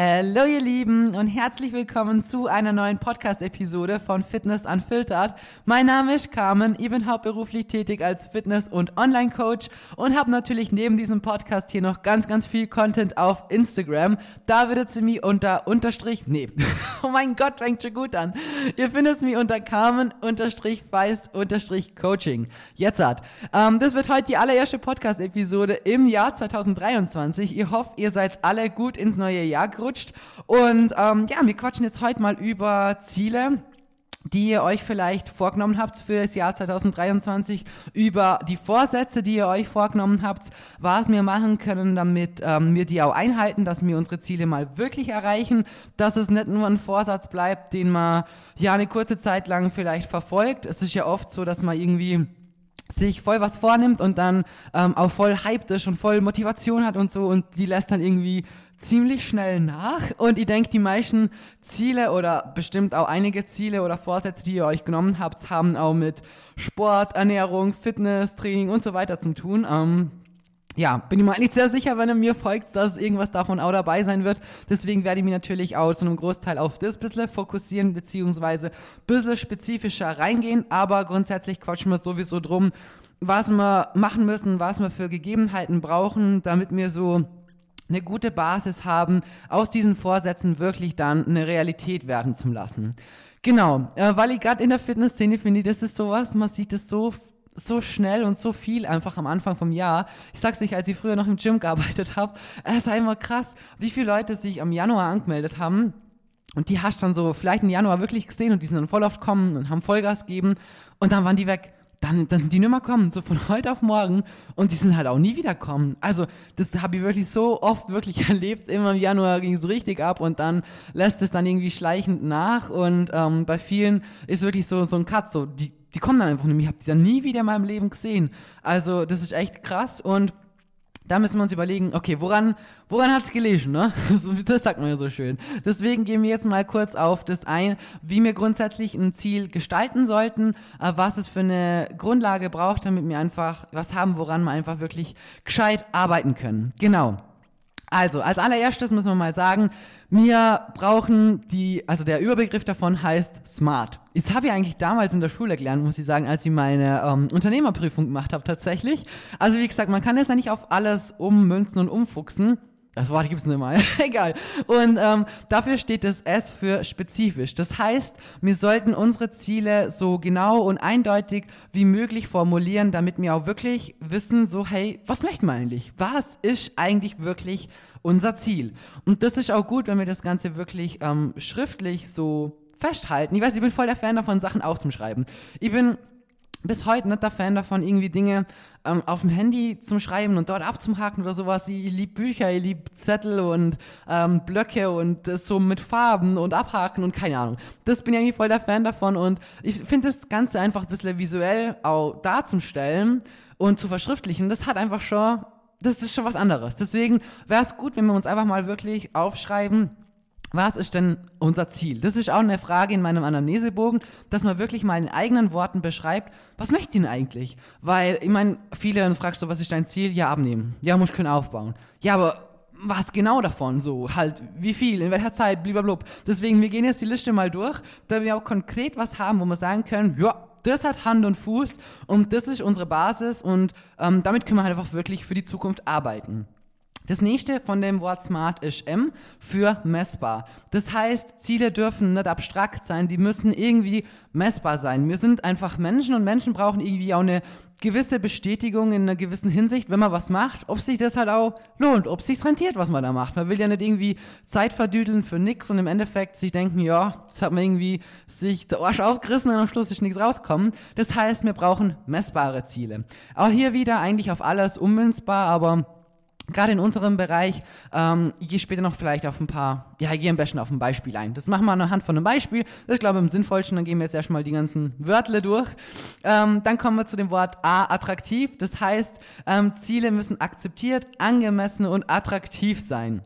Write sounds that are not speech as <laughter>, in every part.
Hallo ihr Lieben und herzlich willkommen zu einer neuen Podcast-Episode von Fitness Unfiltered. Mein Name ist Carmen, ich bin hauptberuflich tätig als Fitness- und Online-Coach und habe natürlich neben diesem Podcast hier noch ganz, ganz viel Content auf Instagram. Da findet ihr mich unter unterstrich, nee, <laughs> oh mein Gott, fängt schon gut an. Ihr findet mich unter Carmen unterstrich Feist unterstrich Coaching. Jetzt hat. Ähm, das wird heute die allererste Podcast-Episode im Jahr 2023. Ich hoffe, ihr seid alle gut ins neue Jahr gerutscht gerutscht. Und ähm, ja, wir quatschen jetzt heute mal über Ziele die ihr euch vielleicht vorgenommen habt für das Jahr 2023, über die Vorsätze, die ihr euch vorgenommen habt, was wir machen können, damit ähm, wir die auch einhalten, dass wir unsere Ziele mal wirklich erreichen, dass es nicht nur ein Vorsatz bleibt, den man ja eine kurze Zeit lang vielleicht verfolgt. Es ist ja oft so, dass man irgendwie sich voll was vornimmt und dann ähm, auch voll hyped ist und voll Motivation hat und so und die lässt dann irgendwie ziemlich schnell nach und ich denke, die meisten Ziele oder bestimmt auch einige Ziele oder Vorsätze, die ihr euch genommen habt, haben auch mit Sport, Ernährung, Fitness, Training und so weiter zu tun. Ähm, ja, bin ich mir eigentlich sehr sicher, wenn er mir folgt, dass irgendwas davon auch dabei sein wird. Deswegen werde ich mich natürlich auch zu einem Großteil auf das bisschen fokussieren, beziehungsweise bisschen spezifischer reingehen. Aber grundsätzlich quatschen wir sowieso drum, was wir machen müssen, was wir für Gegebenheiten brauchen, damit wir so eine gute Basis haben, aus diesen Vorsätzen wirklich dann eine Realität werden zu lassen. Genau, äh, weil ich gerade in der Fitnessszene finde, das ist sowas, man sieht es so so schnell und so viel einfach am Anfang vom Jahr. Ich sag's euch, als ich früher noch im Gym gearbeitet habe, es ist einfach krass, wie viele Leute sich am Januar angemeldet haben. Und die hast dann so vielleicht im Januar wirklich gesehen und die sind dann voll oft kommen und haben Vollgas gegeben und dann waren die weg dann, dann sind die nicht mehr kommen, so von <laughs> heute auf morgen. Und die sind halt auch nie wiederkommen. Also, das habe ich wirklich so oft wirklich <laughs> erlebt. Immer im Januar ging es richtig ab und dann lässt es dann irgendwie schleichend nach. Und ähm, bei vielen ist wirklich so, so ein Cut, so, die, die kommen dann einfach nicht. Ich habe die dann nie wieder in meinem Leben gesehen. Also, das ist echt krass und da müssen wir uns überlegen, okay, woran, woran hat es gelesen, ne? <laughs> Das sagt man ja so schön. Deswegen gehen wir jetzt mal kurz auf das ein, wie wir grundsätzlich ein Ziel gestalten sollten, äh, was es für eine Grundlage braucht, damit wir einfach was haben, woran wir einfach wirklich gescheit arbeiten können. Genau. Also, als allererstes müssen wir mal sagen, wir brauchen die, also der Überbegriff davon heißt Smart. Jetzt habe ich eigentlich damals in der Schule gelernt, muss ich sagen, als ich meine ähm, Unternehmerprüfung gemacht habe tatsächlich. Also wie gesagt, man kann das ja nicht auf alles ummünzen und umfuchsen. Das Wort gibt es nicht <laughs> mal. Egal. Und ähm, dafür steht das S für spezifisch. Das heißt, wir sollten unsere Ziele so genau und eindeutig wie möglich formulieren, damit wir auch wirklich wissen, so hey, was möchten wir eigentlich? Was ist eigentlich wirklich unser Ziel? Und das ist auch gut, wenn wir das Ganze wirklich ähm, schriftlich so festhalten. Ich weiß, ich bin voll der Fan davon, Sachen aufzuschreiben. Ich bin bis heute nicht der Fan davon, irgendwie Dinge ähm, auf dem Handy zum Schreiben und dort abzuhaken oder sowas. Ich liebe Bücher, ich liebe Zettel und ähm, Blöcke und das so mit Farben und abhaken und keine Ahnung. Das bin ich eigentlich voll der Fan davon und ich finde das Ganze einfach ein bisschen visuell auch darzustellen und zu verschriftlichen. Das hat einfach schon, das ist schon was anderes. Deswegen wäre es gut, wenn wir uns einfach mal wirklich aufschreiben, was ist denn unser Ziel? Das ist auch eine Frage in meinem Anamnesebogen, dass man wirklich mal in eigenen Worten beschreibt, was möchte ich denn eigentlich? Weil, ich meine, viele fragst du, was ist dein Ziel? Ja, abnehmen. Ja, muss ich können aufbauen. Ja, aber was genau davon? So, halt, wie viel, in welcher Zeit, blablabla. Deswegen, wir gehen jetzt die Liste mal durch, da wir auch konkret was haben, wo wir sagen können, ja, das hat Hand und Fuß und das ist unsere Basis und ähm, damit können wir halt einfach wirklich für die Zukunft arbeiten. Das nächste von dem Wort smart ist M für messbar. Das heißt, Ziele dürfen nicht abstrakt sein, die müssen irgendwie messbar sein. Wir sind einfach Menschen und Menschen brauchen irgendwie auch eine gewisse Bestätigung in einer gewissen Hinsicht, wenn man was macht, ob sich das halt auch lohnt, ob sich rentiert, was man da macht. Man will ja nicht irgendwie Zeit verdüdeln für nix und im Endeffekt sich denken, ja, das hat man irgendwie sich der Arsch aufgerissen und am Schluss ist nichts rauskommen. Das heißt, wir brauchen messbare Ziele. Auch hier wieder eigentlich auf alles ummünzbar, aber Gerade in unserem Bereich, ähm, ich gehe später noch vielleicht auf ein paar, ja, ich gehe am besten auf ein Beispiel ein. Das machen wir anhand von einem Beispiel. Das ist, glaube ich, am sinnvollsten. Dann gehen wir jetzt erstmal die ganzen Wörter durch. Ähm, dann kommen wir zu dem Wort A, attraktiv. Das heißt, ähm, Ziele müssen akzeptiert, angemessen und attraktiv sein.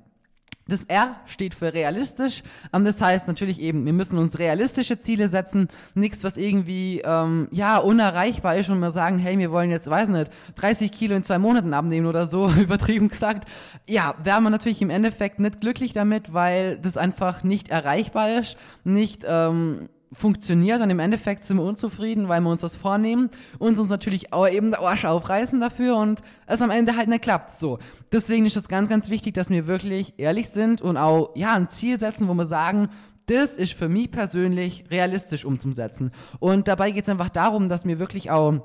Das R steht für realistisch. Ähm, das heißt natürlich eben, wir müssen uns realistische Ziele setzen. Nichts, was irgendwie, ähm, ja, unerreichbar ist und wir sagen, hey, wir wollen jetzt, weiß nicht, 30 Kilo in zwei Monaten abnehmen oder so, <laughs> übertrieben gesagt. Ja, wären wir natürlich im Endeffekt nicht glücklich damit, weil das einfach nicht erreichbar ist, nicht, ähm, funktioniert und im Endeffekt sind wir unzufrieden, weil wir uns was vornehmen, uns uns natürlich auch eben der Arsch aufreißen dafür und es am Ende halt nicht klappt. So. Deswegen ist es ganz, ganz wichtig, dass wir wirklich ehrlich sind und auch, ja, ein Ziel setzen, wo wir sagen, das ist für mich persönlich realistisch umzusetzen. Und dabei geht es einfach darum, dass wir wirklich auch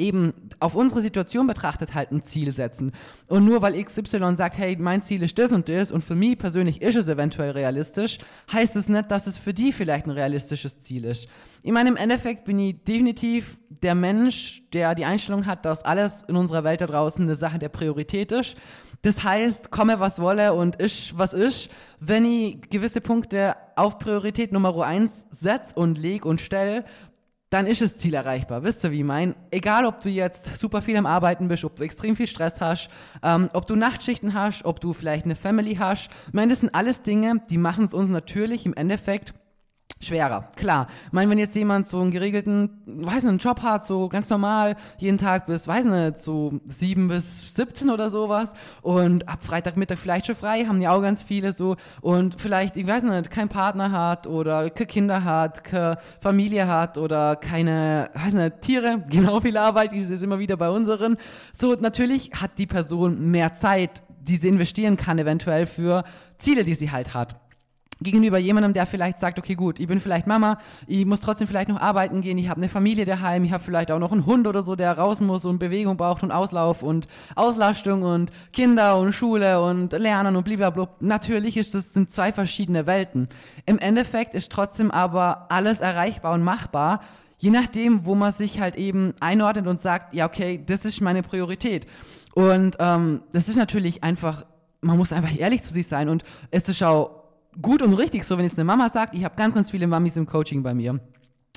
eben auf unsere Situation betrachtet halt ein Ziel setzen. Und nur weil XY sagt, hey, mein Ziel ist das und das und für mich persönlich ist es eventuell realistisch, heißt es nicht, dass es für die vielleicht ein realistisches Ziel ist. Ich meine, im Endeffekt bin ich definitiv der Mensch, der die Einstellung hat, dass alles in unserer Welt da draußen eine Sache der Priorität ist. Das heißt, komme was wolle und isch was isch. Wenn ich gewisse Punkte auf Priorität Nummer eins setze und leg und stelle, dann ist das Ziel erreichbar. Wisst ihr, wie ich meine? Egal, ob du jetzt super viel am Arbeiten bist, ob du extrem viel Stress hast, ähm, ob du Nachtschichten hast, ob du vielleicht eine Family hast. Ich meine, das sind alles Dinge, die machen es uns natürlich im Endeffekt schwerer. Klar. Ich meine, wenn jetzt jemand so einen geregelten, weiß nicht, einen Job hat, so ganz normal, jeden Tag bis, weiß nicht, so sieben bis 17 oder sowas und ab Freitagmittag vielleicht schon frei, haben ja auch ganz viele so und vielleicht, ich weiß nicht, keinen Partner hat oder keine Kinder hat, keine Familie hat oder keine, weiß nicht, Tiere, <laughs> genau viel Arbeit, die ist immer wieder bei unseren. So, natürlich hat die Person mehr Zeit, die sie investieren kann eventuell für Ziele, die sie halt hat gegenüber jemandem, der vielleicht sagt, okay, gut, ich bin vielleicht Mama, ich muss trotzdem vielleicht noch arbeiten gehen, ich habe eine Familie daheim, ich habe vielleicht auch noch einen Hund oder so, der raus muss und Bewegung braucht und Auslauf und Auslastung und Kinder und Schule und Lernen und blablabla. Natürlich ist das sind zwei verschiedene Welten. Im Endeffekt ist trotzdem aber alles erreichbar und machbar, je nachdem, wo man sich halt eben einordnet und sagt, ja, okay, das ist meine Priorität. Und ähm, das ist natürlich einfach, man muss einfach ehrlich zu sich sein und es ist auch gut und richtig so, wenn jetzt eine Mama sagt, ich habe ganz, ganz viele Mamis im Coaching bei mir.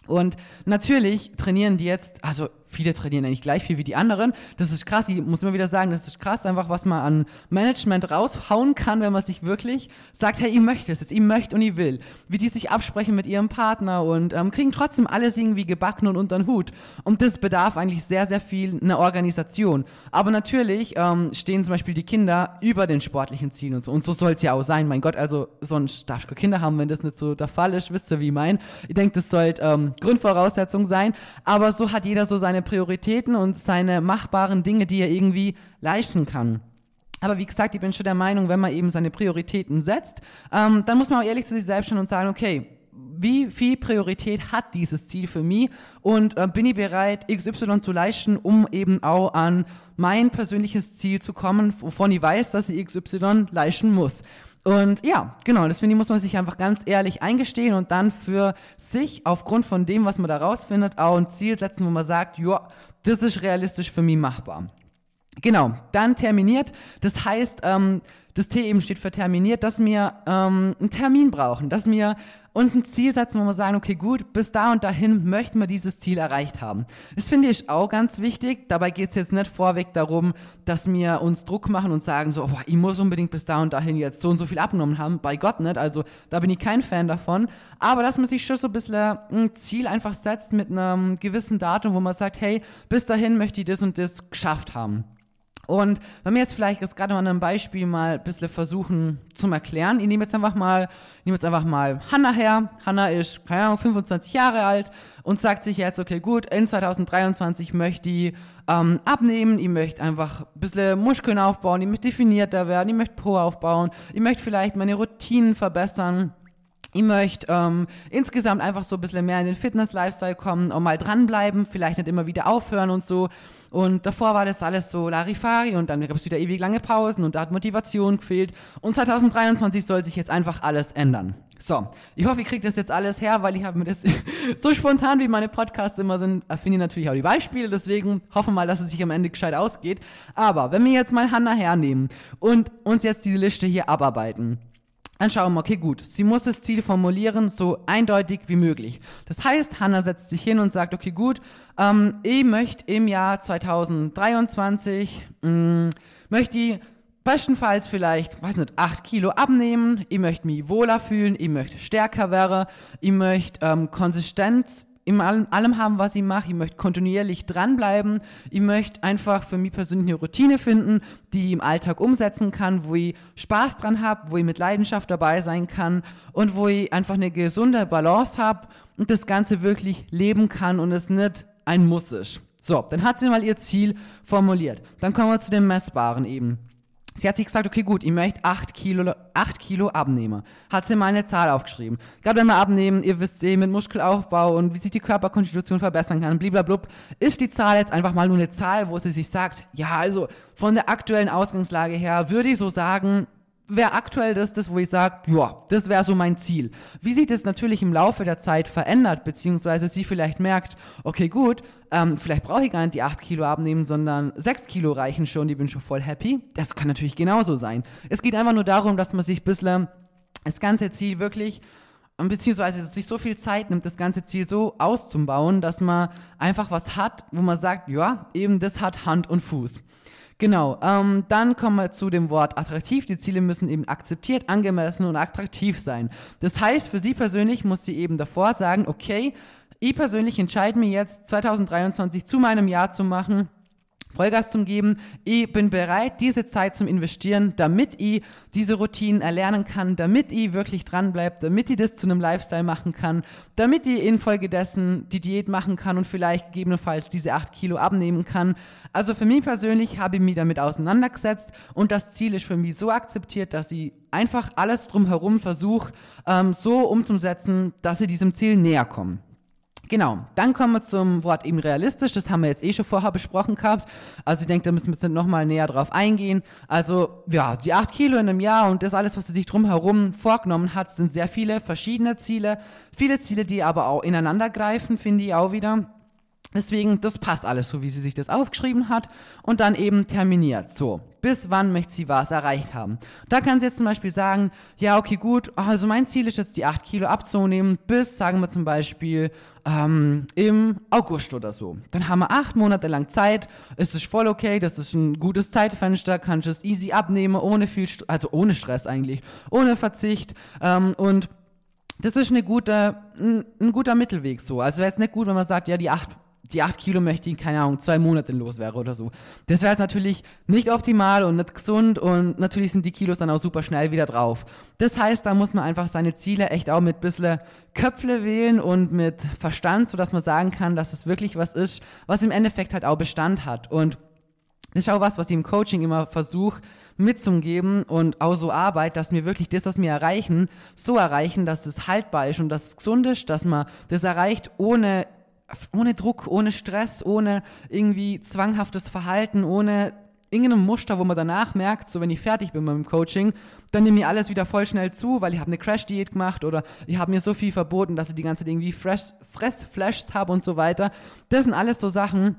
Und natürlich trainieren die jetzt, also viele trainieren eigentlich gleich viel wie die anderen. Das ist krass, ich muss immer wieder sagen, das ist krass, einfach was man an Management raushauen kann, wenn man sich wirklich sagt, hey, ich möchte es, ich möchte und ich will. Wie die sich absprechen mit ihrem Partner und ähm, kriegen trotzdem alles irgendwie gebacken und unter den Hut. Und das bedarf eigentlich sehr, sehr viel einer Organisation. Aber natürlich ähm, stehen zum Beispiel die Kinder über den sportlichen Zielen und so. Und so soll es ja auch sein. Mein Gott, also sonst darfst du Kinder haben, wenn das nicht so der Fall ist. Wisst ihr, wie ich mein? Ich denke, das sollte ähm, Grundvoraussetzung sein. Aber so hat jeder so seine Prioritäten und seine machbaren Dinge, die er irgendwie leisten kann. Aber wie gesagt, ich bin schon der Meinung, wenn man eben seine Prioritäten setzt, ähm, dann muss man auch ehrlich zu sich selbst schauen und sagen, okay, wie viel Priorität hat dieses Ziel für mich und äh, bin ich bereit, XY zu leisten, um eben auch an mein persönliches Ziel zu kommen, wovon ich weiß, dass ich XY leisten muss. Und ja, genau, das finde ich, muss man sich einfach ganz ehrlich eingestehen und dann für sich aufgrund von dem, was man da rausfindet, auch ein Ziel setzen, wo man sagt, ja, das ist realistisch für mich machbar. Genau, dann terminiert. Das heißt, ähm, das T eben steht für terminiert, dass wir ähm, einen Termin brauchen, dass wir uns ein Ziel setzen, wo wir sagen, okay, gut, bis da und dahin möchten wir dieses Ziel erreicht haben. Das finde ich auch ganz wichtig. Dabei geht es jetzt nicht vorweg darum, dass wir uns Druck machen und sagen so, boah, ich muss unbedingt bis da und dahin jetzt so und so viel abgenommen haben. Bei Gott nicht. Also da bin ich kein Fan davon. Aber dass man sich schon so ein bisschen ein Ziel einfach setzt mit einem gewissen Datum, wo man sagt, hey, bis dahin möchte ich das und das geschafft haben. Und wenn wir jetzt vielleicht jetzt gerade mal an einem Beispiel mal ein bisschen versuchen zu erklären, ich nehme jetzt einfach mal, nehme jetzt einfach mal Hanna her. Hanna ist, keine Ahnung, 25 Jahre alt und sagt sich jetzt, okay, gut, in 2023 möchte ich ähm, abnehmen, ich möchte einfach ein bisschen Muskeln aufbauen, ich möchte definierter werden, ich möchte Po aufbauen, ich möchte vielleicht meine Routinen verbessern. Ich möchte ähm, insgesamt einfach so ein bisschen mehr in den Fitness-Lifestyle kommen und mal dranbleiben, vielleicht nicht immer wieder aufhören und so. Und davor war das alles so Larifari und dann gab es wieder ewig lange Pausen und da hat Motivation gefehlt. Und 2023 soll sich jetzt einfach alles ändern. So, ich hoffe, ihr kriegt das jetzt alles her, weil ich habe mir das <laughs> so spontan, wie meine Podcasts immer sind, erfinde natürlich auch die Beispiele, deswegen hoffe mal, dass es sich am Ende gescheit ausgeht. Aber wenn wir jetzt mal Hannah hernehmen und uns jetzt diese Liste hier abarbeiten, dann schauen wir, okay, gut, sie muss das Ziel formulieren, so eindeutig wie möglich. Das heißt, Hannah setzt sich hin und sagt, okay, gut, ähm, ich möchte im Jahr 2023, mh, mm, möchte ich bestenfalls vielleicht, weiß nicht, 8 Kilo abnehmen, ich möchte mich wohler fühlen, ich möchte stärker werden, ich möchte ähm, Konsistenz in allem, allem haben, was ich mache. Ich möchte kontinuierlich dranbleiben. Ich möchte einfach für mich persönlich eine Routine finden, die ich im Alltag umsetzen kann, wo ich Spaß dran habe, wo ich mit Leidenschaft dabei sein kann und wo ich einfach eine gesunde Balance habe und das Ganze wirklich leben kann und es nicht ein Muss ist. So, dann hat sie mal ihr Ziel formuliert. Dann kommen wir zu dem Messbaren eben. Sie hat sich gesagt, okay, gut, ich möchte 8 Kilo, 8 Kilo abnehmen. Hat sie mal eine Zahl aufgeschrieben. Gerade wenn wir abnehmen, ihr wisst eh, mit Muskelaufbau und wie sich die Körperkonstitution verbessern kann, blablabla, ist die Zahl jetzt einfach mal nur eine Zahl, wo sie sich sagt, ja, also von der aktuellen Ausgangslage her würde ich so sagen, wäre aktuell das, das, wo ich sage, ja, das wäre so mein Ziel. Wie sich das natürlich im Laufe der Zeit verändert, beziehungsweise sie vielleicht merkt, okay, gut, ähm, vielleicht brauche ich gar nicht die 8 Kilo abnehmen, sondern 6 Kilo reichen schon, die bin schon voll happy. Das kann natürlich genauso sein. Es geht einfach nur darum, dass man sich ein bisschen das ganze Ziel wirklich ähm, beziehungsweise sich so viel Zeit nimmt, das ganze Ziel so auszubauen, dass man einfach was hat, wo man sagt, ja, eben das hat Hand und Fuß. Genau, ähm, dann kommen wir zu dem Wort attraktiv. Die Ziele müssen eben akzeptiert, angemessen und attraktiv sein. Das heißt, für Sie persönlich muss sie eben davor sagen, okay, ich persönlich entscheide mich jetzt 2023 zu meinem Jahr zu machen, Vollgas zum Geben. Ich bin bereit, diese Zeit zum Investieren, damit ich diese Routinen erlernen kann, damit ich wirklich dranbleibe, damit ich das zu einem Lifestyle machen kann, damit ich infolgedessen die Diät machen kann und vielleicht gegebenenfalls diese acht Kilo abnehmen kann. Also für mich persönlich habe ich mich damit auseinandergesetzt und das Ziel ist für mich so akzeptiert, dass ich einfach alles drumherum versuche, ähm, so umzusetzen, dass ich diesem Ziel näher komme. Genau, dann kommen wir zum Wort eben realistisch. Das haben wir jetzt eh schon vorher besprochen gehabt. Also ich denke, da müssen wir noch mal näher drauf eingehen. Also ja, die acht Kilo in einem Jahr und das alles, was sie sich drumherum vorgenommen hat, sind sehr viele verschiedene Ziele. Viele Ziele, die aber auch ineinander greifen, finde ich auch wieder. Deswegen, das passt alles so, wie sie sich das aufgeschrieben hat und dann eben terminiert. So, bis wann möchte sie was erreicht haben? Da kann sie jetzt zum Beispiel sagen, ja, okay, gut, also mein Ziel ist jetzt die 8 Kilo abzunehmen bis, sagen wir zum Beispiel, ähm, im August oder so. Dann haben wir acht Monate lang Zeit, es ist voll okay, das ist ein gutes Zeitfenster, kannst es easy abnehmen, ohne viel, St also ohne Stress eigentlich, ohne Verzicht ähm, und das ist eine gute, ein, ein guter Mittelweg so. Also wäre jetzt nicht gut, wenn man sagt, ja, die acht die 8 Kilo möchte ich, keine Ahnung, zwei Monate los wäre oder so. Das wäre jetzt natürlich nicht optimal und nicht gesund und natürlich sind die Kilos dann auch super schnell wieder drauf. Das heißt, da muss man einfach seine Ziele echt auch mit bisschen Köpfle wählen und mit Verstand, sodass man sagen kann, dass es wirklich was ist, was im Endeffekt halt auch Bestand hat. Und das ist auch was, was ich im Coaching immer versuche mitzugeben und auch so Arbeit, dass wir wirklich das, was wir erreichen, so erreichen, dass es haltbar ist und dass es gesund ist, dass man das erreicht, ohne ohne Druck, ohne Stress, ohne irgendwie zwanghaftes Verhalten, ohne irgendeinem Muster, wo man danach merkt, so wenn ich fertig bin mit dem Coaching, dann nehme ich alles wieder voll schnell zu, weil ich habe eine Crash-Diät gemacht oder ich habe mir so viel verboten, dass ich die ganze Zeit irgendwie Fressflashs habe und so weiter. Das sind alles so Sachen,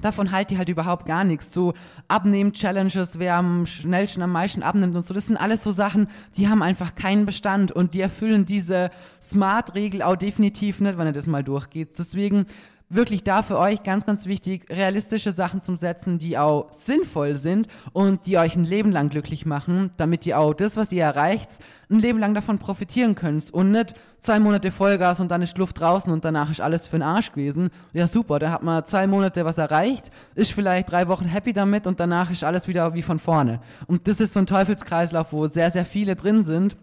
davon halte ich halt überhaupt gar nichts. So Abnehmen-Challenges, wer am schnellsten, am meisten abnimmt und so, das sind alles so Sachen, die haben einfach keinen Bestand und die erfüllen diese Smart-Regel auch definitiv nicht, wenn ihr das mal durchgeht. Deswegen wirklich da für euch ganz, ganz wichtig, realistische Sachen zum Setzen, die auch sinnvoll sind und die euch ein Leben lang glücklich machen, damit ihr auch das, was ihr erreicht, ein Leben lang davon profitieren könnt und nicht zwei Monate Vollgas und dann ist Luft draußen und danach ist alles für den Arsch gewesen. Ja, super, da hat man zwei Monate was erreicht, ist vielleicht drei Wochen happy damit und danach ist alles wieder wie von vorne. Und das ist so ein Teufelskreislauf, wo sehr, sehr viele drin sind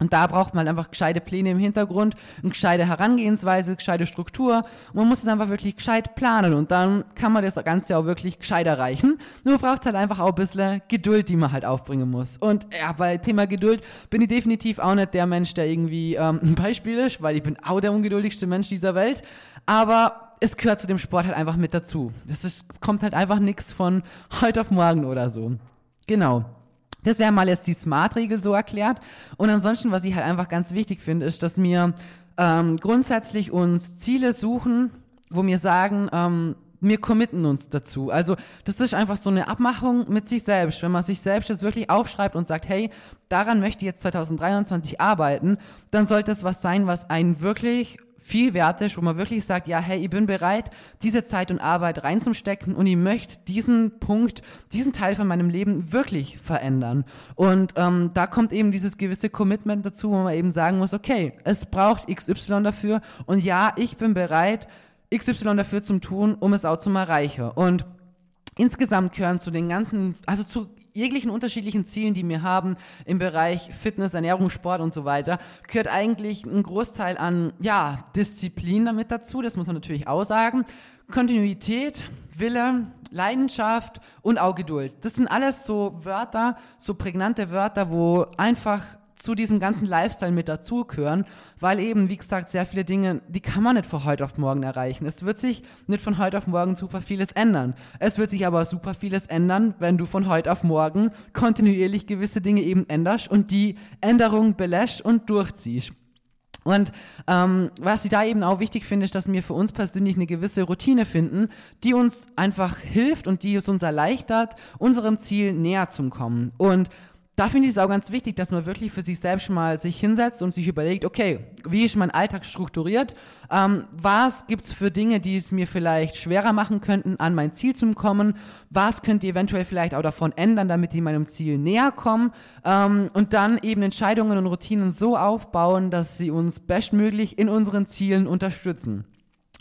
und da braucht man einfach gescheite Pläne im Hintergrund, eine gescheite Herangehensweise, gescheite Struktur. Und man muss es einfach wirklich gescheit planen und dann kann man das Ganze auch wirklich gescheit erreichen. Nur braucht es halt einfach auch ein bisschen Geduld, die man halt aufbringen muss. Und ja, bei Thema Geduld bin ich definitiv auch nicht der Mensch, der irgendwie ähm, ein Beispiel ist, weil ich bin auch der ungeduldigste Mensch dieser Welt. Aber es gehört zu dem Sport halt einfach mit dazu. Ist, kommt halt einfach nichts von heute auf morgen oder so. Genau. Das wäre mal jetzt die Smart-Regel so erklärt. Und ansonsten, was ich halt einfach ganz wichtig finde, ist, dass wir ähm, grundsätzlich uns Ziele suchen, wo wir sagen, ähm, wir committen uns dazu. Also das ist einfach so eine Abmachung mit sich selbst. Wenn man sich selbst jetzt wirklich aufschreibt und sagt, hey, daran möchte ich jetzt 2023 arbeiten, dann sollte es was sein, was einen wirklich viel wert ist, wo man wirklich sagt, ja, hey, ich bin bereit, diese Zeit und Arbeit reinzustecken und ich möchte diesen Punkt, diesen Teil von meinem Leben wirklich verändern. Und ähm, da kommt eben dieses gewisse Commitment dazu, wo man eben sagen muss, okay, es braucht XY dafür und ja, ich bin bereit, XY dafür zu tun, um es auch zu erreichen. Und insgesamt gehören zu den ganzen, also zu jeglichen unterschiedlichen Zielen, die wir haben im Bereich Fitness, Ernährung, Sport und so weiter, gehört eigentlich ein Großteil an, ja, Disziplin damit dazu. Das muss man natürlich auch sagen. Kontinuität, Wille, Leidenschaft und auch Geduld. Das sind alles so Wörter, so prägnante Wörter, wo einfach zu diesem ganzen Lifestyle mit dazugehören, weil eben, wie gesagt, sehr viele Dinge, die kann man nicht von heute auf morgen erreichen. Es wird sich nicht von heute auf morgen super vieles ändern. Es wird sich aber super vieles ändern, wenn du von heute auf morgen kontinuierlich gewisse Dinge eben änderst und die Änderung belässt und durchziehst. Und ähm, was ich da eben auch wichtig finde, ist, dass wir für uns persönlich eine gewisse Routine finden, die uns einfach hilft und die es uns erleichtert, unserem Ziel näher zu kommen. Und da finde ich es auch ganz wichtig, dass man wirklich für sich selbst mal sich hinsetzt und sich überlegt, okay, wie ist mein Alltag strukturiert? Ähm, was gibt es für Dinge, die es mir vielleicht schwerer machen könnten, an mein Ziel zu kommen? Was könnt ihr eventuell vielleicht auch davon ändern, damit die meinem Ziel näher kommen? Ähm, und dann eben Entscheidungen und Routinen so aufbauen, dass sie uns bestmöglich in unseren Zielen unterstützen.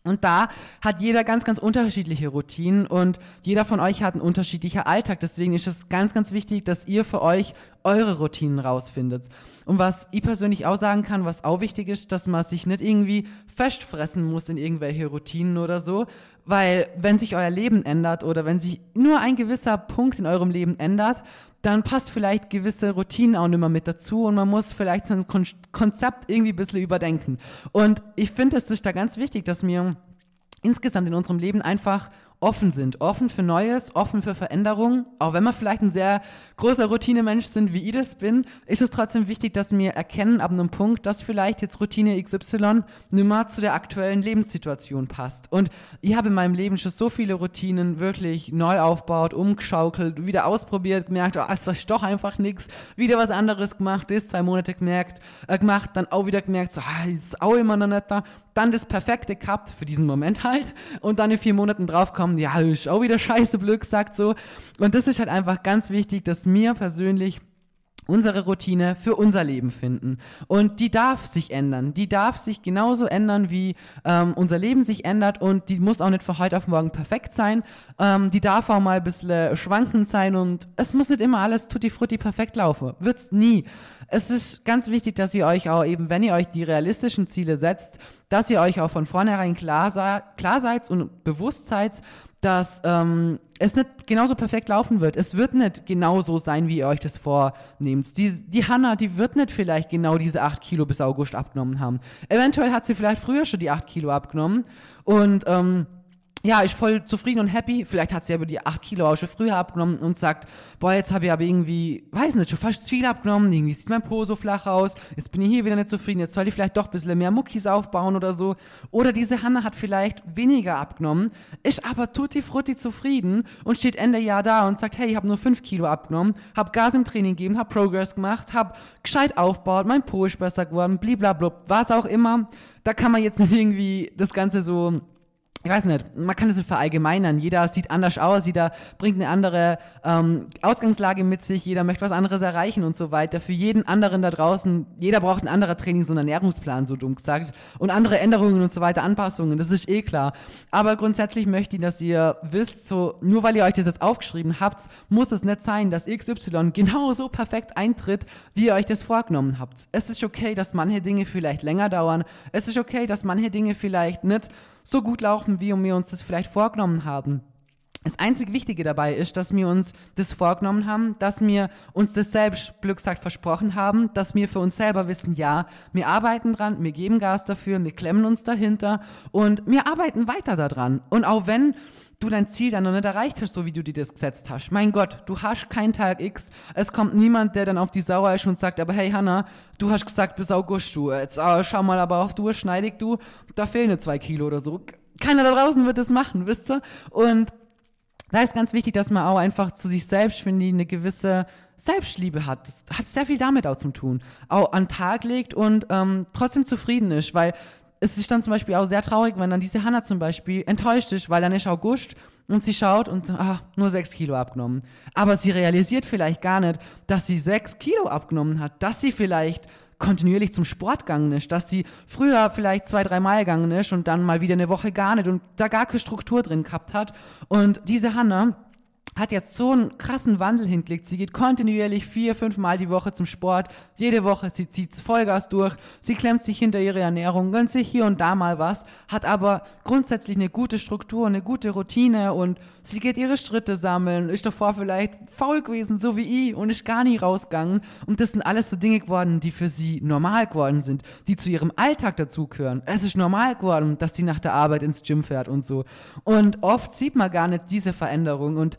Und da hat jeder ganz, ganz unterschiedliche Routinen und jeder von euch hat einen unterschiedlichen Alltag. Deswegen ist es ganz, ganz wichtig, dass ihr für euch eure Routinen rausfindet. Und was ich persönlich auch sagen kann, was auch wichtig ist, dass man sich nicht irgendwie festfressen muss in irgendwelche Routinen oder so. Weil wenn sich euer Leben ändert oder wenn sich nur ein gewisser Punkt in eurem Leben ändert, dann passt vielleicht gewisse Routinen auch nicht mehr mit dazu und man muss vielleicht sein Konzept irgendwie ein bisschen überdenken. Und ich finde, es ist da ganz wichtig, dass wir insgesamt in unserem Leben einfach offen sind, offen für Neues, offen für Veränderungen. Auch wenn wir vielleicht ein sehr großer Routinemensch sind, wie ich das bin, ist es trotzdem wichtig, dass wir erkennen ab einem Punkt, dass vielleicht jetzt Routine XY nicht mehr zu der aktuellen Lebenssituation passt. Und ich habe in meinem Leben schon so viele Routinen wirklich neu aufgebaut, umgeschaukelt, wieder ausprobiert, gemerkt, oh, das ist doch einfach nichts, wieder was anderes gemacht, ist zwei Monate gemerkt, äh, gemacht, dann auch wieder gemerkt, so, ah, ist auch immer noch nicht da dann das Perfekte gehabt für diesen Moment halt und dann in vier Monaten draufkommen, ja, ist auch wieder scheiße Glück, sagt so. Und das ist halt einfach ganz wichtig, dass mir persönlich unsere Routine für unser Leben finden. Und die darf sich ändern. Die darf sich genauso ändern, wie ähm, unser Leben sich ändert. Und die muss auch nicht von heute auf morgen perfekt sein. Ähm, die darf auch mal ein bisschen schwankend sein. Und es muss nicht immer alles tutti frutti perfekt laufen. Wird's nie. Es ist ganz wichtig, dass ihr euch auch eben, wenn ihr euch die realistischen Ziele setzt, dass ihr euch auch von vornherein klar, klar seid und bewusst seid, dass ähm, es nicht genauso perfekt laufen wird. Es wird nicht genauso sein, wie ihr euch das vornehmt. Die, die Hanna, die wird nicht vielleicht genau diese acht Kilo bis August abgenommen haben. Eventuell hat sie vielleicht früher schon die acht Kilo abgenommen und ähm, ja, ich voll zufrieden und happy. Vielleicht hat sie aber die 8 Kilo auch schon früher abgenommen und sagt, boah, jetzt habe ich aber irgendwie, weiß nicht, schon fast viel abgenommen, irgendwie sieht mein Po so flach aus, jetzt bin ich hier wieder nicht zufrieden, jetzt soll ich vielleicht doch ein bisschen mehr Muckis aufbauen oder so. Oder diese Hanna hat vielleicht weniger abgenommen, ist aber tutti frutti zufrieden und steht Ende Jahr da und sagt, hey, ich habe nur 5 Kilo abgenommen, habe Gas im Training gegeben, habe Progress gemacht, habe gescheit aufgebaut, mein Po ist besser geworden, bliblablub, was auch immer. Da kann man jetzt nicht irgendwie das Ganze so ich weiß nicht, man kann das nicht verallgemeinern. Jeder sieht anders aus, jeder bringt eine andere ähm, Ausgangslage mit sich, jeder möchte was anderes erreichen und so weiter. Für jeden anderen da draußen, jeder braucht einen anderen Trainings- und Ernährungsplan, so dumm gesagt. Und andere Änderungen und so weiter, Anpassungen, das ist eh klar. Aber grundsätzlich möchte ich, dass ihr wisst, so, nur weil ihr euch das jetzt aufgeschrieben habt, muss es nicht sein, dass XY genauso perfekt eintritt, wie ihr euch das vorgenommen habt. Es ist okay, dass manche Dinge vielleicht länger dauern. Es ist okay, dass manche Dinge vielleicht nicht so gut laufen, wie wir uns das vielleicht vorgenommen haben. Das einzig Wichtige dabei ist, dass wir uns das vorgenommen haben, dass wir uns das selbst, Glück sagt, versprochen haben, dass wir für uns selber wissen, ja, wir arbeiten dran, wir geben Gas dafür, wir klemmen uns dahinter und wir arbeiten weiter daran. Und auch wenn du dein Ziel dann noch nicht erreicht hast, so wie du dir das gesetzt hast. Mein Gott, du hast keinen Tag X. Es kommt niemand, der dann auf die Sauer ist und sagt, aber hey Hanna, du hast gesagt bis August du. Jetzt äh, schau mal aber auf du, schneidig du, da fehlen zwei Kilo oder so. Keiner da draußen wird das machen, wisst ihr? Und da ist ganz wichtig, dass man auch einfach zu sich selbst, finde ich, eine gewisse Selbstliebe hat. Das hat sehr viel damit auch zu tun. Auch an Tag legt und ähm, trotzdem zufrieden ist, weil es ist dann zum Beispiel auch sehr traurig, wenn dann diese Hanna zum Beispiel enttäuscht ist, weil dann ist August und sie schaut und ah, nur sechs Kilo abgenommen. Aber sie realisiert vielleicht gar nicht, dass sie sechs Kilo abgenommen hat, dass sie vielleicht kontinuierlich zum Sport gegangen ist, dass sie früher vielleicht zwei, drei Mal gegangen ist und dann mal wieder eine Woche gar nicht und da gar keine Struktur drin gehabt hat. Und diese Hanna, hat jetzt so einen krassen Wandel hingelegt. Sie geht kontinuierlich vier, fünf Mal die Woche zum Sport. Jede Woche, sie zieht Vollgas durch. Sie klemmt sich hinter ihre Ernährung, gönnt sich hier und da mal was, hat aber grundsätzlich eine gute Struktur, eine gute Routine und sie geht ihre Schritte sammeln, ist davor vielleicht faul gewesen, so wie ich, und ist gar nie rausgegangen. Und das sind alles so Dinge geworden, die für sie normal geworden sind, die zu ihrem Alltag dazugehören. Es ist normal geworden, dass sie nach der Arbeit ins Gym fährt und so. Und oft sieht man gar nicht diese Veränderung und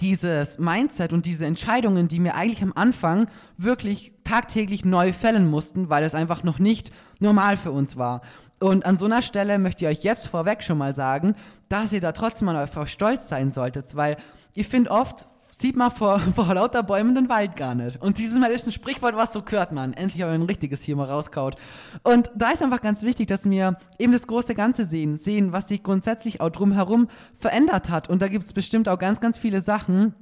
dieses Mindset und diese Entscheidungen, die mir eigentlich am Anfang wirklich tagtäglich neu fällen mussten, weil es einfach noch nicht normal für uns war. Und an so einer Stelle möchte ich euch jetzt vorweg schon mal sagen, dass ihr da trotzdem mal einfach stolz sein solltet, weil ich finde oft sieht man vor, <laughs> vor lauter Bäumen den Wald gar nicht. Und dieses Mal ist ein Sprichwort, was so gehört man. Endlich habe ich ein richtiges hier mal rauskaut. Und da ist einfach ganz wichtig, dass wir eben das große Ganze sehen, sehen, was sich grundsätzlich auch drumherum verändert hat. Und da gibt es bestimmt auch ganz, ganz viele Sachen,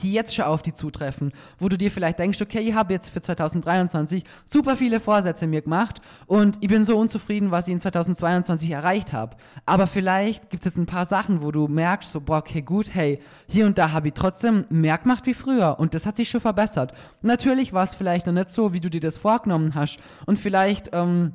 die jetzt schon auf die zutreffen, wo du dir vielleicht denkst, okay, ich habe jetzt für 2023 super viele Vorsätze mir gemacht und ich bin so unzufrieden, was ich in 2022 erreicht habe. Aber vielleicht gibt es jetzt ein paar Sachen, wo du merkst, so, boah, okay, gut, hey, hier und da habe ich trotzdem mehr gemacht wie früher und das hat sich schon verbessert. Natürlich war es vielleicht noch nicht so, wie du dir das vorgenommen hast und vielleicht, ähm,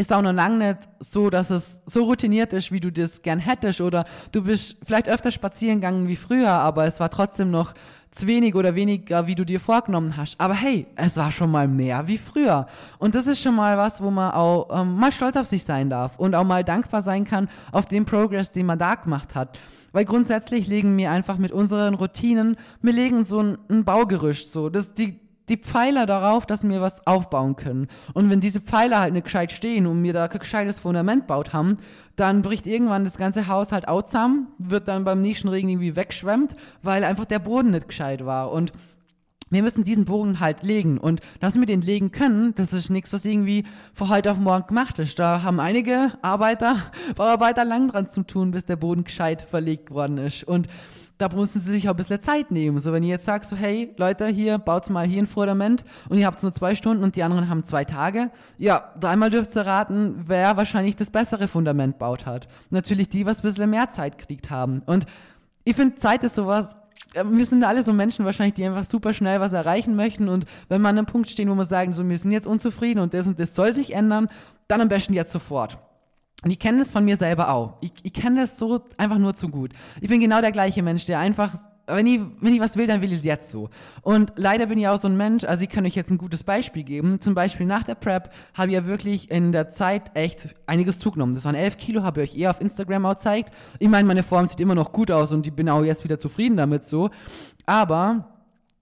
ist auch noch lange nicht so, dass es so routiniert ist, wie du das gern hättest oder du bist vielleicht öfter spazieren gegangen wie früher, aber es war trotzdem noch zu wenig oder weniger, wie du dir vorgenommen hast. Aber hey, es war schon mal mehr wie früher. Und das ist schon mal was, wo man auch ähm, mal stolz auf sich sein darf und auch mal dankbar sein kann auf den Progress, den man da gemacht hat. Weil grundsätzlich legen wir einfach mit unseren Routinen, wir legen so ein, ein Baugerüst, so. Das, die, die Pfeiler darauf, dass wir was aufbauen können. Und wenn diese Pfeiler halt nicht gescheit stehen und wir da kein gescheites Fundament baut haben, dann bricht irgendwann das ganze Haus halt auch zusammen, wird dann beim nächsten Regen irgendwie wegschwemmt, weil einfach der Boden nicht gescheit war. Und wir müssen diesen Boden halt legen. Und dass wir den legen können, das ist nichts, was irgendwie von heute auf morgen gemacht ist. Da haben einige Arbeiter, <laughs> Bauarbeiter lang dran zu tun, bis der Boden gescheit verlegt worden ist. Und da müssen sie sich auch ein bisschen Zeit nehmen. So, wenn ihr jetzt sagt, so, hey, Leute, hier, baut mal hier ein Fundament und ihr habt nur zwei Stunden und die anderen haben zwei Tage. Ja, dreimal dürft ihr raten, wer wahrscheinlich das bessere Fundament baut hat. Natürlich die, was ein bisschen mehr Zeit kriegt haben. Und ich finde, Zeit ist sowas, äh, wir sind alle so Menschen wahrscheinlich, die einfach super schnell was erreichen möchten und wenn wir an einem Punkt stehen, wo wir sagen, so, wir sind jetzt unzufrieden und das und das soll sich ändern, dann am besten jetzt sofort. Und ich kenne das von mir selber auch. Ich, ich kenne das so einfach nur zu gut. Ich bin genau der gleiche Mensch, der einfach, wenn ich, wenn ich was will, dann will ich es jetzt so. Und leider bin ich auch so ein Mensch, also ich kann euch jetzt ein gutes Beispiel geben. Zum Beispiel nach der Prep habe ich ja wirklich in der Zeit echt einiges zugenommen. Das waren elf Kilo, habe ich euch eher auf Instagram auch gezeigt. Ich meine, meine Form sieht immer noch gut aus und ich bin auch jetzt wieder zufrieden damit so. Aber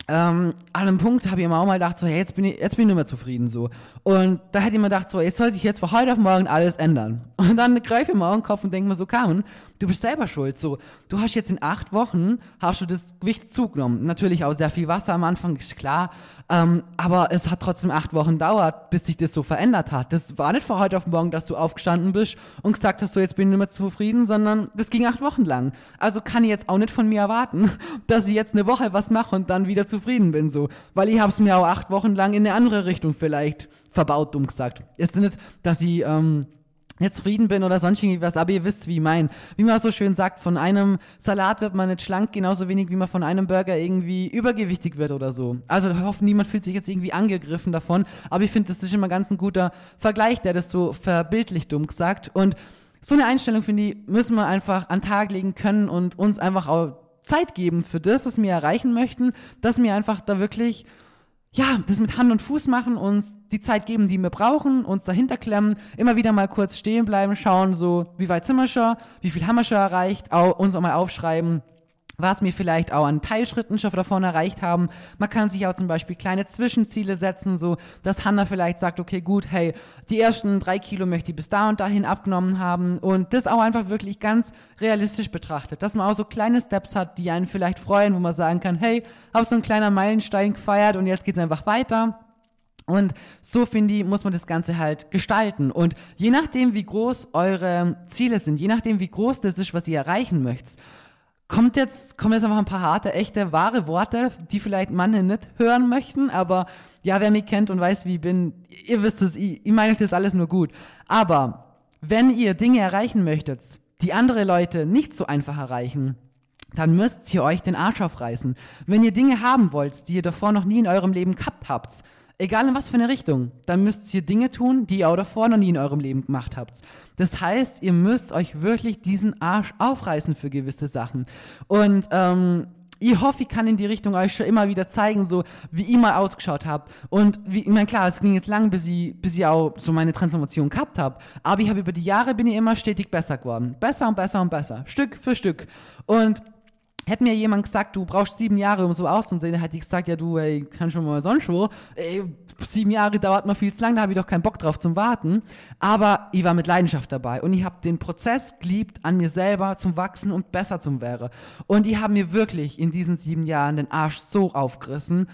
ähm, an einem Punkt habe ich immer auch mal gedacht, so, hey, jetzt bin ich, jetzt bin ich nicht mehr zufrieden, so. Und da hätte ich mir gedacht, so, jetzt soll sich jetzt von heute auf morgen alles ändern. Und dann greife ich mir auf den Kopf und denke mir so, Carmen, du bist selber schuld, so. Du hast jetzt in acht Wochen, hast du das Gewicht zugenommen. Natürlich auch sehr viel Wasser am Anfang, ist klar. Ähm, aber es hat trotzdem acht Wochen gedauert, bis sich das so verändert hat. Das war nicht von heute auf morgen, dass du aufgestanden bist und gesagt hast, so, jetzt bin ich nicht mehr zufrieden, sondern das ging acht Wochen lang. Also kann ich jetzt auch nicht von mir erwarten, <laughs> dass ich jetzt eine Woche was mache und dann wieder zufrieden bin, so. Weil ich habe es mir auch acht Wochen lang in eine andere Richtung vielleicht verbaut, dumm gesagt. Jetzt nicht, dass ich, ähm, jetzt zufrieden bin oder sonst irgendwie was, aber ihr wisst, wie ich mein. Wie man so schön sagt, von einem Salat wird man nicht schlank, genauso wenig wie man von einem Burger irgendwie übergewichtig wird oder so. Also ich hoffe, niemand fühlt sich jetzt irgendwie angegriffen davon, aber ich finde, das ist immer ganz ein guter Vergleich, der das so verbildlich dumm gesagt. Und so eine Einstellung, finde ich, müssen wir einfach an Tag legen können und uns einfach auch Zeit geben für das, was wir erreichen möchten, dass wir einfach da wirklich ja, das mit Hand und Fuß machen, uns die Zeit geben, die wir brauchen, uns dahinter klemmen, immer wieder mal kurz stehen bleiben, schauen, so, wie weit sind wir schon, wie viel haben wir schon erreicht, auch, uns auch mal aufschreiben, was wir vielleicht auch an Teilschritten schon davon erreicht haben. Man kann sich auch zum Beispiel kleine Zwischenziele setzen, so dass Hanna vielleicht sagt, okay, gut, hey, die ersten drei Kilo möchte ich bis da und dahin abgenommen haben und das auch einfach wirklich ganz realistisch betrachtet, dass man auch so kleine Steps hat, die einen vielleicht freuen, wo man sagen kann, hey, hab so ein kleiner Meilenstein gefeiert und jetzt geht's einfach weiter. Und so finde ich, muss man das Ganze halt gestalten. Und je nachdem, wie groß eure Ziele sind, je nachdem, wie groß das ist, was ihr erreichen möchtet, kommt jetzt, kommen jetzt einfach ein paar harte, echte, wahre Worte, die vielleicht manche nicht hören möchten, aber ja, wer mich kennt und weiß, wie ich bin, ihr wisst es, ich, ich meine das alles nur gut. Aber wenn ihr Dinge erreichen möchtet, die andere Leute nicht so einfach erreichen, dann müsst ihr euch den Arsch aufreißen. Wenn ihr Dinge haben wollt, die ihr davor noch nie in eurem Leben gehabt habt, egal in was für eine Richtung, dann müsst ihr Dinge tun, die ihr auch davor noch nie in eurem Leben gemacht habt. Das heißt, ihr müsst euch wirklich diesen Arsch aufreißen für gewisse Sachen. Und ähm, ich hoffe, ich kann in die Richtung euch schon immer wieder zeigen, so wie ich mal ausgeschaut habe. Und wie, ich meine, klar, es ging jetzt lang, bis ich, bis ich auch so meine Transformation gehabt habe. Aber ich habe über die Jahre bin ich immer stetig besser geworden. Besser und besser und besser. Stück für Stück. Und Hätte mir jemand gesagt, du brauchst sieben Jahre, um so auszusehen, hätte ich gesagt, ja du, ey, kann schon mal sonst wo. Ey, sieben Jahre dauert mal viel zu lang, da habe ich doch keinen Bock drauf zum Warten. Aber ich war mit Leidenschaft dabei und ich habe den Prozess geliebt, an mir selber zum Wachsen und besser zum Wäre. Und ich habe mir wirklich in diesen sieben Jahren den Arsch so aufgerissen.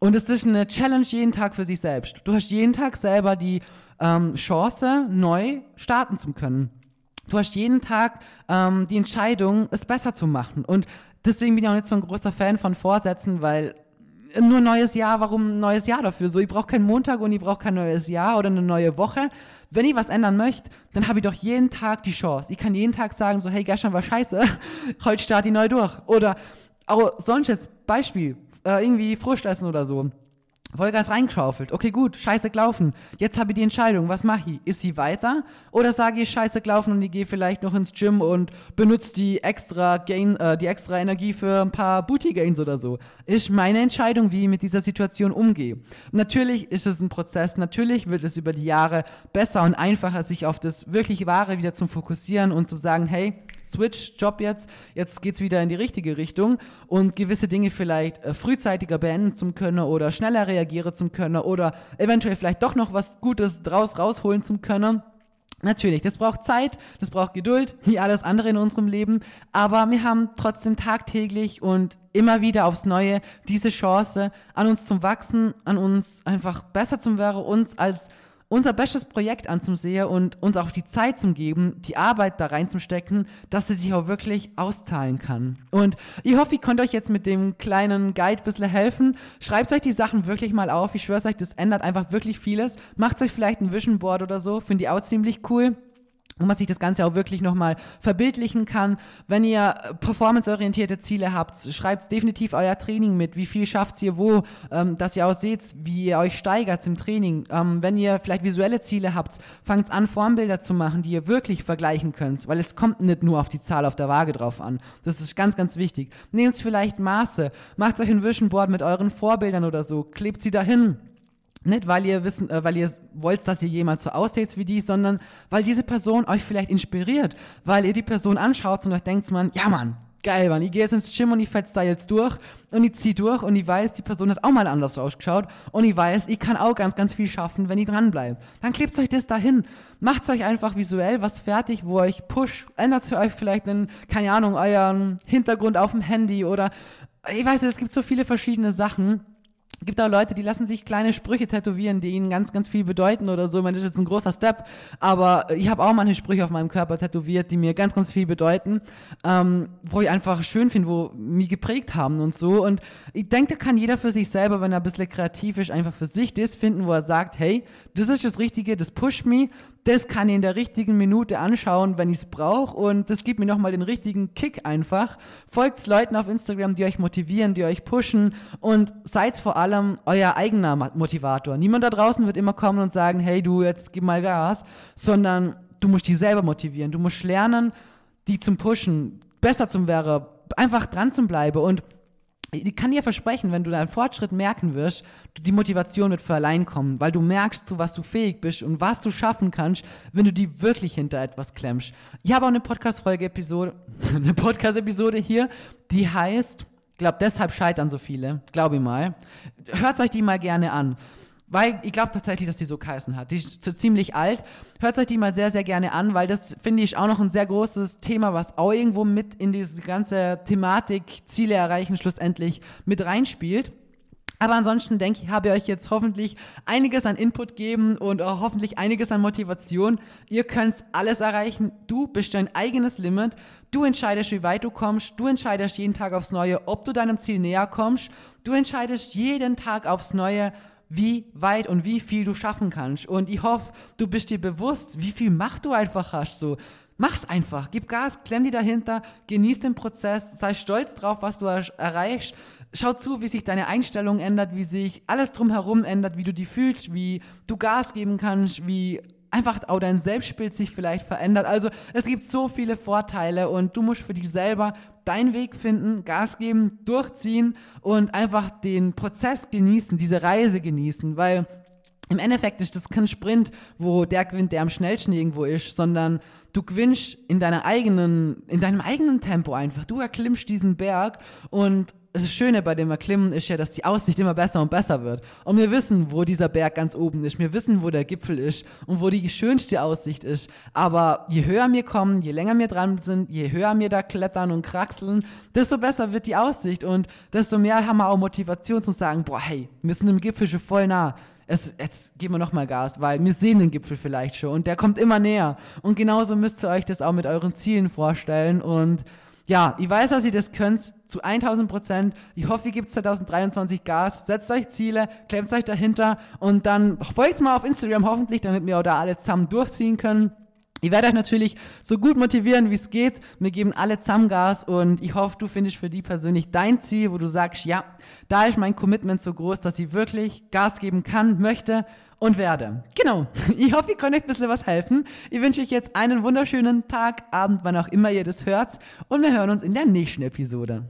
Und es ist eine Challenge jeden Tag für sich selbst. Du hast jeden Tag selber die ähm, Chance, neu starten zu können. Du hast jeden Tag ähm, die Entscheidung, es besser zu machen. Und deswegen bin ich auch nicht so ein großer Fan von Vorsätzen, weil nur neues Jahr, warum neues Jahr dafür? So, ich brauche keinen Montag und ich brauche kein neues Jahr oder eine neue Woche. Wenn ich was ändern möchte, dann habe ich doch jeden Tag die Chance. Ich kann jeden Tag sagen, so, hey, gestern war scheiße, <laughs> heute starte ich neu durch. Oder auch sonst jetzt, Beispiel, äh, irgendwie Frust essen oder so. Vollgas reingeschaufelt. Okay, gut, scheiße gelaufen. Jetzt habe ich die Entscheidung, was mache ich? Ist sie weiter? Oder sage ich scheiße gelaufen und ich gehe vielleicht noch ins Gym und benutze die extra Gain, äh, die extra Energie für ein paar Booty Gains oder so? Ist meine Entscheidung, wie ich mit dieser Situation umgehe. Natürlich ist es ein Prozess. Natürlich wird es über die Jahre besser und einfacher, sich auf das wirklich Wahre wieder zu fokussieren und zu sagen, hey, Switch, Job jetzt, jetzt geht's wieder in die richtige Richtung. Und gewisse Dinge vielleicht äh, frühzeitiger beenden zu können oder schneller reagieren zu können oder eventuell vielleicht doch noch was Gutes draus rausholen zu können. Natürlich, das braucht Zeit, das braucht Geduld, wie alles andere in unserem Leben, aber wir haben trotzdem tagtäglich und immer wieder aufs Neue diese Chance, an uns zu wachsen, an uns einfach besser zu werden, uns als unser bestes Projekt anzusehen und uns auch die Zeit zu geben, die Arbeit da reinzustecken, dass sie sich auch wirklich auszahlen kann. Und ich hoffe, ich konnte euch jetzt mit dem kleinen Guide ein bisschen helfen. Schreibt euch die Sachen wirklich mal auf. Ich schwöre euch, das ändert einfach wirklich vieles. Macht euch vielleicht ein Vision Board oder so. Finde ich auch ziemlich cool und man sich das Ganze auch wirklich nochmal verbildlichen kann. Wenn ihr performanceorientierte Ziele habt, schreibt definitiv euer Training mit. Wie viel schafft ihr wo, ähm, dass ihr auch seht, wie ihr euch steigert im Training. Ähm, wenn ihr vielleicht visuelle Ziele habt, fangt an, Formbilder zu machen, die ihr wirklich vergleichen könnt, weil es kommt nicht nur auf die Zahl auf der Waage drauf an. Das ist ganz, ganz wichtig. Nehmt vielleicht Maße, macht euch ein Vision Board mit euren Vorbildern oder so, klebt sie dahin nicht, weil ihr wissen, äh, weil ihr wollt, dass ihr jemand so aussieht wie die, sondern weil diese Person euch vielleicht inspiriert, weil ihr die Person anschaut und euch denkt man, ja Mann, geil, Mann, ich gehe jetzt ins Gym und ich fetz da jetzt durch und ich zieh durch und ich weiß, die Person hat auch mal anders ausgeschaut und ich weiß, ich kann auch ganz, ganz viel schaffen, wenn ich dranbleibe. Dann klebt euch das dahin. Macht euch einfach visuell was fertig, wo euch push, ändert euch vielleicht einen, keine Ahnung, euren Hintergrund auf dem Handy oder ich weiß nicht, es gibt so viele verschiedene Sachen gibt auch Leute, die lassen sich kleine Sprüche tätowieren, die ihnen ganz, ganz viel bedeuten oder so. Ich meine, das ist jetzt ein großer Step, aber ich habe auch manche Sprüche auf meinem Körper tätowiert, die mir ganz, ganz viel bedeuten, ähm, wo ich einfach schön finde, wo mich geprägt haben und so. Und ich denke, da kann jeder für sich selber, wenn er ein bisschen kreativ ist, einfach für sich das finden, wo er sagt, hey, das ist das Richtige, das pusht mich, das kann ich in der richtigen Minute anschauen, wenn ich es brauche und das gibt mir nochmal den richtigen Kick einfach. Folgt Leuten auf Instagram, die euch motivieren, die euch pushen und seid vor allem euer eigener Motivator. Niemand da draußen wird immer kommen und sagen, hey du, jetzt gib mal Gas, sondern du musst dich selber motivieren. Du musst lernen, die zum Pushen, besser zum wäre, einfach dran zu bleiben und ich kann dir versprechen, wenn du deinen Fortschritt merken wirst, die Motivation wird für allein kommen, weil du merkst, zu was du fähig bist und was du schaffen kannst, wenn du die wirklich hinter etwas klemmst. Ich habe auch eine Podcast-Folge-Episode, <laughs> eine Podcast-Episode hier, die heißt, ich glaube, deshalb scheitern so viele, glaube ich mal. Hört euch die mal gerne an. Weil ich glaube tatsächlich, dass die so geheißen hat. Die ist so ziemlich alt. Hört euch die mal sehr, sehr gerne an, weil das finde ich auch noch ein sehr großes Thema, was auch irgendwo mit in diese ganze Thematik Ziele erreichen schlussendlich mit reinspielt. Aber ansonsten denke ich, habe ich euch jetzt hoffentlich einiges an Input geben und auch hoffentlich einiges an Motivation. Ihr könnt alles erreichen. Du bist dein eigenes Limit. Du entscheidest, wie weit du kommst. Du entscheidest jeden Tag aufs Neue, ob du deinem Ziel näher kommst. Du entscheidest jeden Tag aufs Neue, wie weit und wie viel du schaffen kannst. Und ich hoffe, du bist dir bewusst, wie viel Macht du einfach hast. So, mach's einfach, gib Gas, klemm die dahinter, genieß den Prozess, sei stolz drauf, was du erreichst. Schau zu, wie sich deine Einstellung ändert, wie sich alles drumherum ändert, wie du die fühlst, wie du Gas geben kannst, wie einfach auch dein Selbstbild sich vielleicht verändert. Also es gibt so viele Vorteile und du musst für dich selber deinen Weg finden, Gas geben, durchziehen und einfach den Prozess genießen, diese Reise genießen, weil im Endeffekt ist das kein Sprint, wo der gewinnt, der am schnellsten irgendwo ist, sondern du gewinnst in deiner eigenen, in deinem eigenen Tempo einfach. Du erklimmst diesen Berg und das Schöne bei dem Erklimmen ist ja, dass die Aussicht immer besser und besser wird. Und wir wissen, wo dieser Berg ganz oben ist. Wir wissen, wo der Gipfel ist und wo die schönste Aussicht ist. Aber je höher wir kommen, je länger wir dran sind, je höher wir da klettern und kraxeln, desto besser wird die Aussicht und desto mehr haben wir auch Motivation zu sagen, boah, hey, wir sind dem Gipfel schon voll nah. Es, jetzt geben wir nochmal Gas, weil wir sehen den Gipfel vielleicht schon und der kommt immer näher. Und genauso müsst ihr euch das auch mit euren Zielen vorstellen und ja, ich weiß, dass ihr das könnt, zu 1000 Prozent. Ich hoffe, ihr gebt 2023 Gas, setzt euch Ziele, klemmt euch dahinter und dann folgt mal auf Instagram hoffentlich, damit wir auch da alle zusammen durchziehen können. Ich werde euch natürlich so gut motivieren, wie es geht. Wir geben alle zusammen Gas und ich hoffe, du findest für die persönlich dein Ziel, wo du sagst, ja, da ist mein Commitment so groß, dass ich wirklich Gas geben kann, möchte und werde. Genau. <laughs> Ich hoffe, ich konnte euch ein bisschen was helfen. Ich wünsche euch jetzt einen wunderschönen Tag, Abend, wann auch immer ihr das hört. Und wir hören uns in der nächsten Episode.